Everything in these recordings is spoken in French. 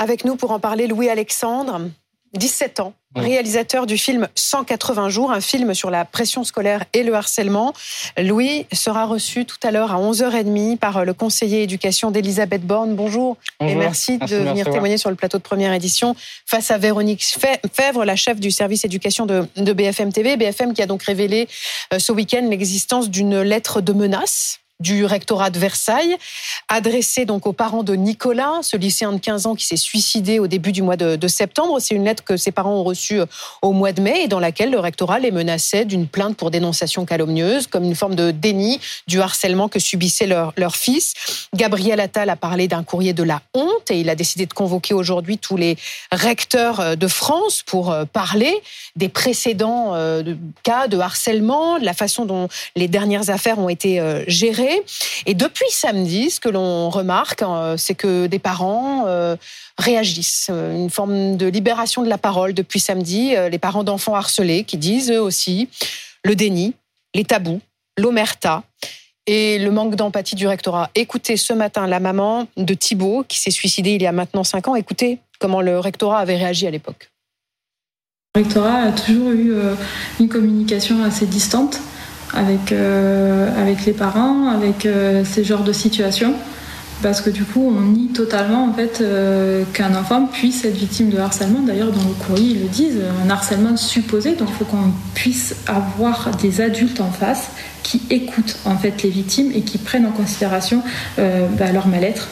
Avec nous pour en parler, Louis-Alexandre, 17 ans, réalisateur du film 180 jours, un film sur la pression scolaire et le harcèlement. Louis sera reçu tout à l'heure à 11h30 par le conseiller éducation d'Elisabeth Borne. Bonjour, et merci, de venir témoigner sur le plateau de première édition face à Véronique Fèvre, la chef du service éducation de, de BFM TV. BFM qui a donc révélé euh, ce week-end l'existence d'une lettre de menace du rectorat de Versailles, adressée donc aux parents de Nicolas, ce lycéen de 15 ans qui s'est suicidé au début du mois de, septembre. C'est une lettre que ses parents ont reçue euh, au mois de mai et dans laquelle le rectorat les menaçait d'une plainte pour dénonciation calomnieuse, comme une forme de déni du harcèlement que subissait leur, leur fils. Gabriel Attal a parlé d'un courrier de la honte et il a décidé de convoquer aujourd'hui tous les recteurs euh, de France pour euh, parler des précédents cas de harcèlement, de la façon dont les dernières affaires ont été gérées et depuis samedi, ce que l'on remarque, hein, c'est que des parents euh, réagissent. Euh, une forme de libération de la parole depuis samedi. Euh, les parents d'enfants harcelés qui disent eux aussi le déni, les tabous, l'omerta et le manque d'empathie du rectorat. Écoutez ce matin la maman de Thibault qui s'est suicidé il y a maintenant cinq ans. Écoutez comment le rectorat avait réagi à l'époque. Le rectorat a toujours eu une communication assez distante avec, euh, avec les parents, avec euh, ces genres de situations. Parce que du coup, on nie totalement euh, qu'un enfant puisse être victime de harcèlement. D'ailleurs, dans le courrier, ils le disent, un harcèlement supposé. Donc, il faut qu'on puisse avoir des adultes en face qui écoutent en fait les victimes et qui prennent en considération bah, leur mal-être,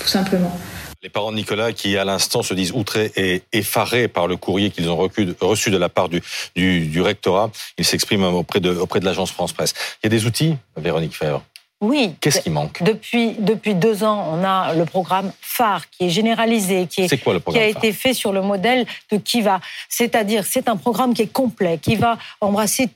tout simplement. Les parents de Nicolas qui, à l'instant, se disent outrés et effarés par le courrier qu'ils ont reçu de la part du, rectorat, ils s'expriment auprès de, auprès de l'agence France Presse. Il y a des outils, Véronique Fèvre? Oui. Qu'est-ce qui manque? depuis, depuis deux ans, on a le programme phare qui est généralisé, qui, est, quoi, le qui a été fait sur le modèle de Kiva. C'est-à-dire, c'est un programme qui est complet, qui va embrasser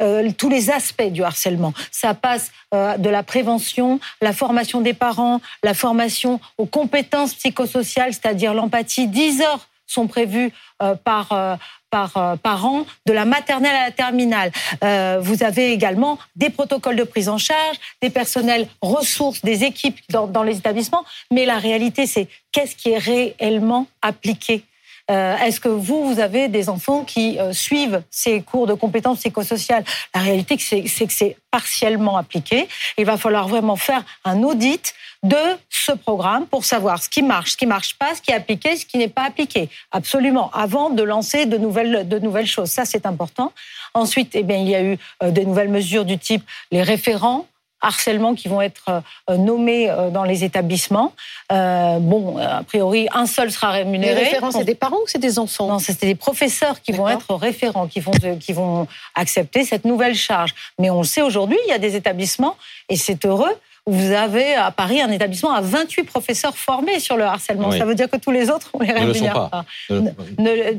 euh, tous les aspects du harcèlement. Ça passe euh, de la prévention, la formation des parents, la formation aux compétences psychosociales, c'est-à-dire l'empathie. 10 heures sont prévues euh, par, par, euh, par an, de la maternelle à la terminale. Euh, vous avez également des protocoles de prise en charge, des personnels ressources, des équipes dans, dans les établissements. Mais la réalité, c'est qu'est-ce qui est réellement appliqué euh, Est-ce que vous, vous avez des enfants qui euh, suivent ces cours de compétences psychosociales La réalité, c'est que c'est partiellement appliqué. Il va falloir vraiment faire un audit de ce programme pour savoir ce qui marche, ce qui marche pas, ce qui est appliqué, ce qui n'est pas appliqué. Absolument. Avant de lancer de nouvelles, de nouvelles choses. Ça, c'est important. Ensuite, eh bien, il y a eu euh, des nouvelles mesures du type les référents harcèlement qui vont être euh, nommés euh, dans les établissements. bon, a priori, un seul sera rémunéré. Les référents, c'est des parents ou c'est des enfants? Non, c'est des professeurs qui vont être référents, qui vont, qui vont accepter cette nouvelle charge. Mais on le sait aujourd'hui, il y a des établissements, et c'est heureux, vous avez à Paris un établissement à 28 professeurs formés sur le harcèlement. Ça veut dire que tous les autres, on les rémunère pas.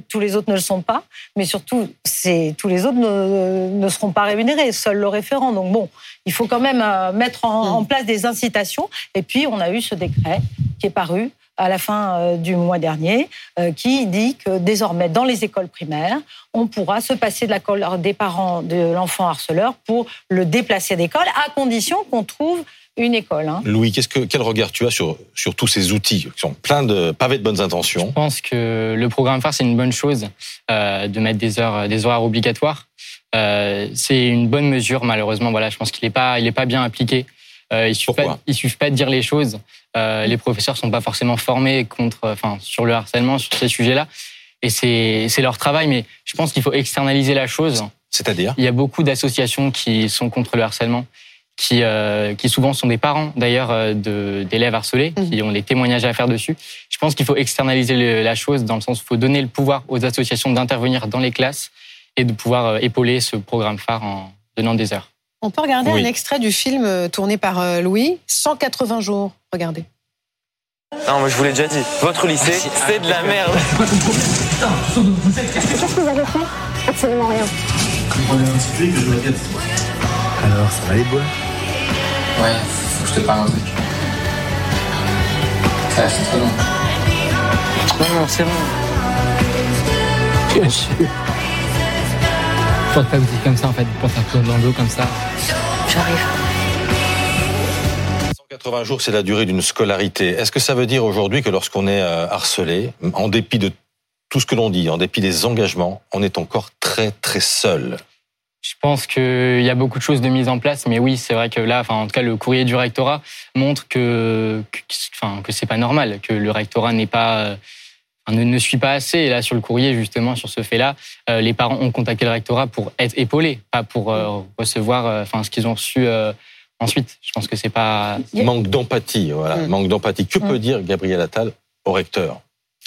tous les autres ne le sont pas, mais surtout, tous les autres ne, seront pas rémunérés, seul le référent. Donc bon, il faut quand même euh, mettre en, hmm. place des incitations. Et puis, on a eu ce décret qui est paru à la fin euh, du mois dernier, euh, qui dit que désormais, dans les écoles primaires, on pourra se passer de la des parents de l'enfant harceleur pour le déplacer d'école, à condition qu'on trouve une école. Hein. Louis, qu'est-ce que, quel regard tu as sur, sur tous ces outils qui sont pleins de pavés de bonnes intentions? Je pense que le programme phare, c'est une bonne chose euh, de mettre des heures, des horaires obligatoires. Euh, c'est une bonne mesure, malheureusement. Voilà, je pense qu'il n'est pas, il est pas bien appliqué. Euh, il suffit pas, il suffit pas de dire les choses. Euh, les professeurs sont pas forcément formés contre, enfin, sur le harcèlement, sur ces sujets-là. Et c'est, c'est leur travail, mais je pense qu'il faut externaliser la chose. C'est-à-dire Il y a beaucoup d'associations qui sont contre le harcèlement qui, euh, qui souvent sont des parents d'ailleurs euh, d'élèves harcelés, mhm. qui ont des témoignages à faire dessus. Je pense qu'il faut externaliser la chose dans le sens où il faut donner le pouvoir aux associations d'intervenir dans les classes et de pouvoir euh, épauler ce programme phare en donnant des heures. On peut regarder un extrait du film tourné par Louis, 180 jours. Regardez. Non, moi je vous l'ai déjà dit. Votre lycée, c'est de la merde. Qu'est-ce que vous avez fait Absolument rien. Alors, ça va les bois? Ouais, faut que je te parle un truc. Ça, c'est trop long. Non, non, c'est bon. Je suis. Porte pas boutique comme ça en fait, porte un peu dans le dos comme ça. J'arrive. 80 jours, c'est la durée d'une scolarité. Est-ce que ça veut dire aujourd'hui que lorsqu'on est euh, harcelé, en dépit de tout ce que l'on dit, en dépit des engagements, on est encore très très seul? Je pense qu'il y a beaucoup de choses de mise en place, mais oui, c'est vrai que là, enfin, en tout cas, le courrier du rectorat montre que, que, enfin, que c'est pas normal, que le rectorat n'est pas, ne, ne, suit pas assez. Et là, sur le courrier, justement, sur ce fait-là, euh, les parents ont contacté le rectorat pour être épaulés, pas pour euh, recevoir, euh, enfin, ce qu'ils ont reçu ensuite. Je pense que c'est pas manque d'empathie, voilà, mm. manque d'empathie. Que mm. peut dire Gabriel Attal au recteur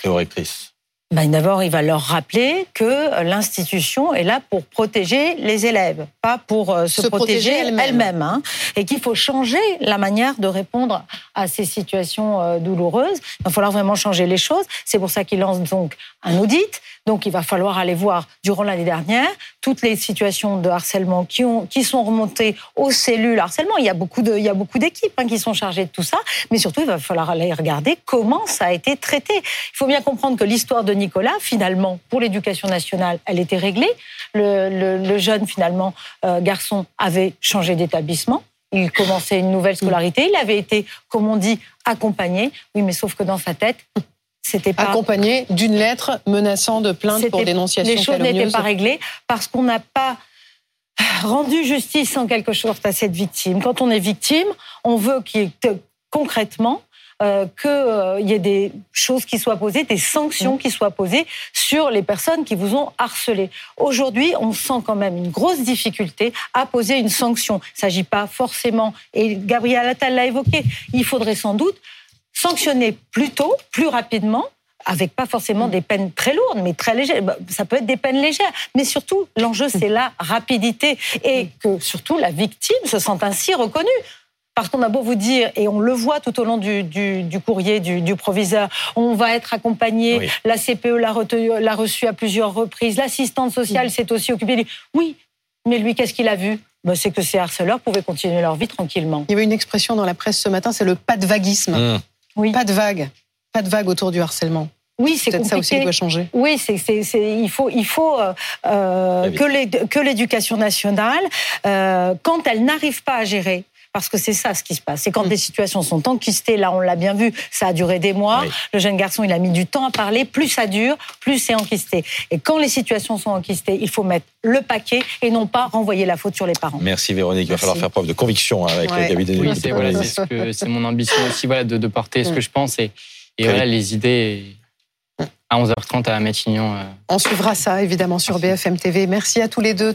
et aux rectrices? Ben D'abord, il va leur rappeler que l'institution est là pour protéger les élèves, pas pour euh, se, protéger, elle-même, hein, et qu'il faut changer la manière de répondre à ces situations euh, douloureuses. Il va falloir vraiment changer les choses. C'est pour ça qu'il lance donc un audit. Donc, il va falloir aller voir durant l'année dernière toutes les situations de harcèlement qui, ont, qui sont remontées aux cellules harcèlement. Il y a beaucoup de, il y a beaucoup d'équipes hein, qui sont chargées de tout ça, mais surtout, il va falloir aller regarder comment ça a été traité. Il faut bien comprendre que l'histoire de Nicolas, finalement, pour l'éducation nationale, elle était réglée. Le, jeune, finalement, euh, garçon, avait changé d'établissement. Il commençait une nouvelle scolarité. Il avait été, comme on dit, accompagné. Oui, mais sauf que dans sa tête, c'était pas accompagné d'une lettre menaçant de plainte pour dénonciation. Les choses n'étaient pas réglées parce qu'on n'a pas rendu justice en quelque sorte à cette victime. Quand on est victime, on veut qu'il concrètement euh, qu'il euh, y ait des choses qui soient posées, des sanctions qui soient posées sur les personnes qui vous ont harcelé. Aujourd'hui, on sent quand même une grosse difficulté à poser une sanction. Il ne s'agit pas forcément, et Gabriel Attal l'a évoqué, il faudrait sans doute sanctionner plus tôt, plus rapidement, avec pas forcément des peines très lourdes, mais très légères. Bah, ça peut être des peines légères, mais surtout l'enjeu c'est la rapidité et que surtout la victime se sente ainsi reconnue. Parce qu'on a beau vous dire, et on le voit tout au long du, courrier du, proviseur, on va être accompagné, la CPE l'a reçu à plusieurs reprises, l'assistante sociale s'est aussi occupée. Oui, mais lui, qu'est-ce qu'il a vu? Ben, c'est que ces harceleurs pouvaient continuer leur vie tranquillement. Il y avait une expression dans la presse ce matin, c'est le pas de vaguisme. Mmh. Oui. Pas de vague. Pas de vague autour du harcèlement. Oui, c'est peut-être ça aussi qui doit changer. Oui, c'est, il faut, il faut euh, euh que l'éducation nationale, euh, quand elle n'arrive pas à gérer parce que c'est ça ce qui se passe. C'est quand mm. des situations sont enquistées, là on l'a bien vu, ça a duré des mois. Le jeune garçon, il a mis du temps à parler. Plus ça dure, plus c'est enquisté. Et quand les situations sont enquistées, il faut mettre le paquet et non pas renvoyer la faute sur les parents. Merci Véronique. Il va falloir faire preuve de conviction hein, avec ouais. David Oui, c'est voilà, ce mon ambition aussi voilà, de, porter ce mm. que je pense et, et voilà, les idées à 11h30 à Matignon. Euh. On suivra ça évidemment sur BFM TV. Merci à tous les deux.